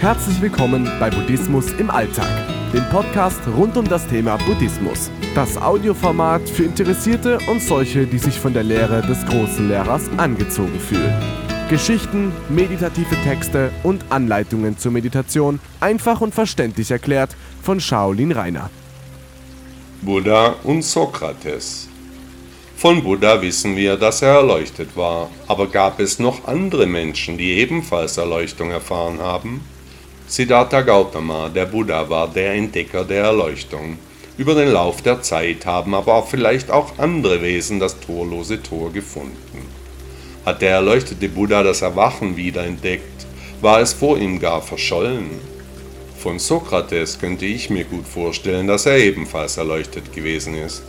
Herzlich willkommen bei Buddhismus im Alltag, dem Podcast rund um das Thema Buddhismus. Das Audioformat für Interessierte und solche, die sich von der Lehre des großen Lehrers angezogen fühlen. Geschichten, meditative Texte und Anleitungen zur Meditation einfach und verständlich erklärt von Shaolin Rainer. Buddha und Sokrates. Von Buddha wissen wir, dass er erleuchtet war, aber gab es noch andere Menschen, die ebenfalls Erleuchtung erfahren haben? Siddhartha Gautama, der Buddha, war der Entdecker der Erleuchtung. Über den Lauf der Zeit haben aber vielleicht auch andere Wesen das torlose Tor gefunden. Hat der erleuchtete Buddha das Erwachen wiederentdeckt, war es vor ihm gar verschollen. Von Sokrates könnte ich mir gut vorstellen, dass er ebenfalls erleuchtet gewesen ist.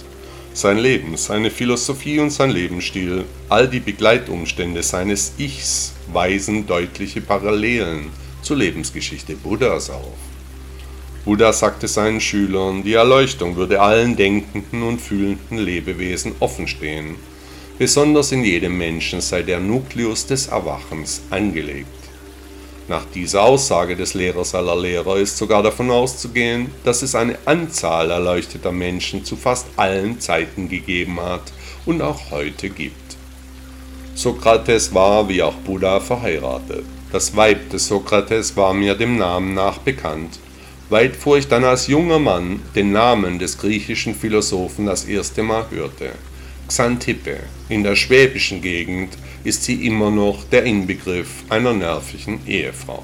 Sein Leben, seine Philosophie und sein Lebensstil, all die Begleitumstände seines Ichs weisen deutliche Parallelen zur Lebensgeschichte Buddhas auf. Buddha sagte seinen Schülern, die Erleuchtung würde allen denkenden und fühlenden Lebewesen offenstehen. Besonders in jedem Menschen sei der Nukleus des Erwachens angelegt. Nach dieser Aussage des Lehrers aller Lehrer ist sogar davon auszugehen, dass es eine Anzahl erleuchteter Menschen zu fast allen Zeiten gegeben hat und auch heute gibt. Sokrates war wie auch Buddha verheiratet. Das Weib des Sokrates war mir dem Namen nach bekannt, weit vor ich dann als junger Mann den Namen des griechischen Philosophen das erste Mal hörte. Xantippe. In der schwäbischen Gegend ist sie immer noch der Inbegriff einer nervigen Ehefrau.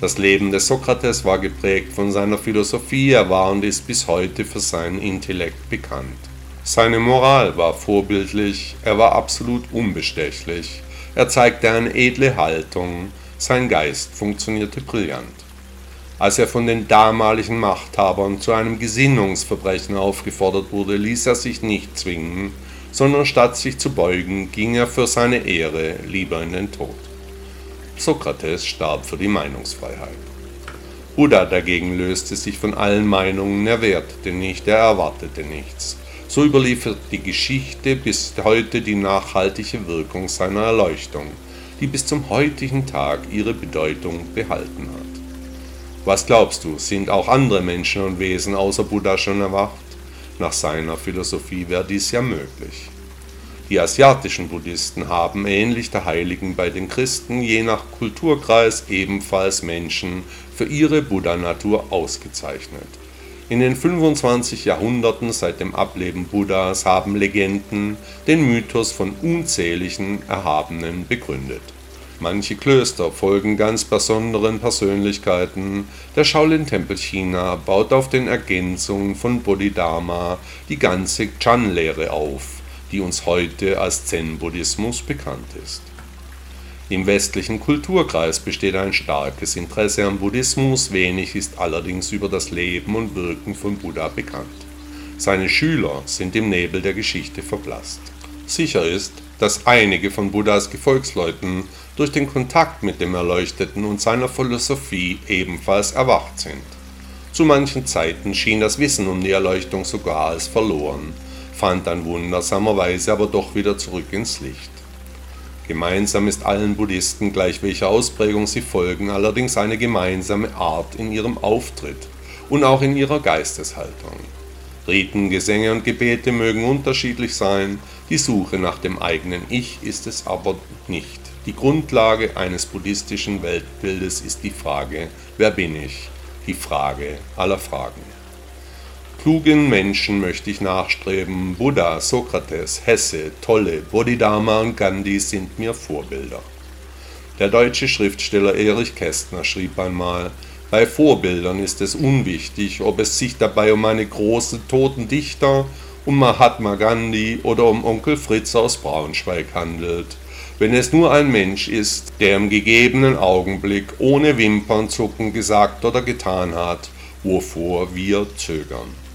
Das Leben des Sokrates war geprägt von seiner Philosophie, er war und ist bis heute für seinen Intellekt bekannt. Seine Moral war vorbildlich, er war absolut unbestechlich, er zeigte eine edle Haltung, sein Geist funktionierte brillant. Als er von den damaligen Machthabern zu einem Gesinnungsverbrechen aufgefordert wurde, ließ er sich nicht zwingen, sondern statt sich zu beugen, ging er für seine Ehre lieber in den Tod. Sokrates starb für die Meinungsfreiheit. Buddha dagegen löste sich von allen Meinungen, er wertete nicht, er erwartete nichts. So überliefert die Geschichte bis heute die nachhaltige Wirkung seiner Erleuchtung, die bis zum heutigen Tag ihre Bedeutung behalten hat. Was glaubst du, sind auch andere Menschen und Wesen außer Buddha schon erwacht? Nach seiner Philosophie wäre dies ja möglich. Die asiatischen Buddhisten haben ähnlich der Heiligen bei den Christen je nach Kulturkreis ebenfalls Menschen für ihre Buddha-Natur ausgezeichnet. In den 25 Jahrhunderten seit dem Ableben Buddhas haben Legenden den Mythos von unzähligen Erhabenen begründet. Manche Klöster folgen ganz besonderen Persönlichkeiten. Der Shaolin-Tempel China baut auf den Ergänzungen von Bodhidharma die ganze Chan-Lehre auf, die uns heute als Zen-Buddhismus bekannt ist im westlichen Kulturkreis besteht ein starkes Interesse am Buddhismus, wenig ist allerdings über das Leben und Wirken von Buddha bekannt. Seine Schüler sind im Nebel der Geschichte verblasst. Sicher ist, dass einige von Buddhas Gefolgsleuten durch den Kontakt mit dem Erleuchteten und seiner Philosophie ebenfalls erwacht sind. Zu manchen Zeiten schien das Wissen um die Erleuchtung sogar als verloren, fand dann wundersamerweise aber doch wieder zurück ins Licht. Gemeinsam ist allen Buddhisten, gleich welcher Ausprägung sie folgen, allerdings eine gemeinsame Art in ihrem Auftritt und auch in ihrer Geisteshaltung. Riten, Gesänge und Gebete mögen unterschiedlich sein, die Suche nach dem eigenen Ich ist es aber nicht. Die Grundlage eines buddhistischen Weltbildes ist die Frage, wer bin ich? Die Frage aller Fragen. Klugen Menschen möchte ich nachstreben. Buddha, Sokrates, Hesse, Tolle, Bodhidharma und Gandhi sind mir Vorbilder. Der deutsche Schriftsteller Erich Kästner schrieb einmal, bei Vorbildern ist es unwichtig, ob es sich dabei um eine große toten Dichter, um Mahatma Gandhi oder um Onkel Fritz aus Braunschweig handelt. Wenn es nur ein Mensch ist, der im gegebenen Augenblick ohne Wimpernzucken gesagt oder getan hat, wovor wir zögern.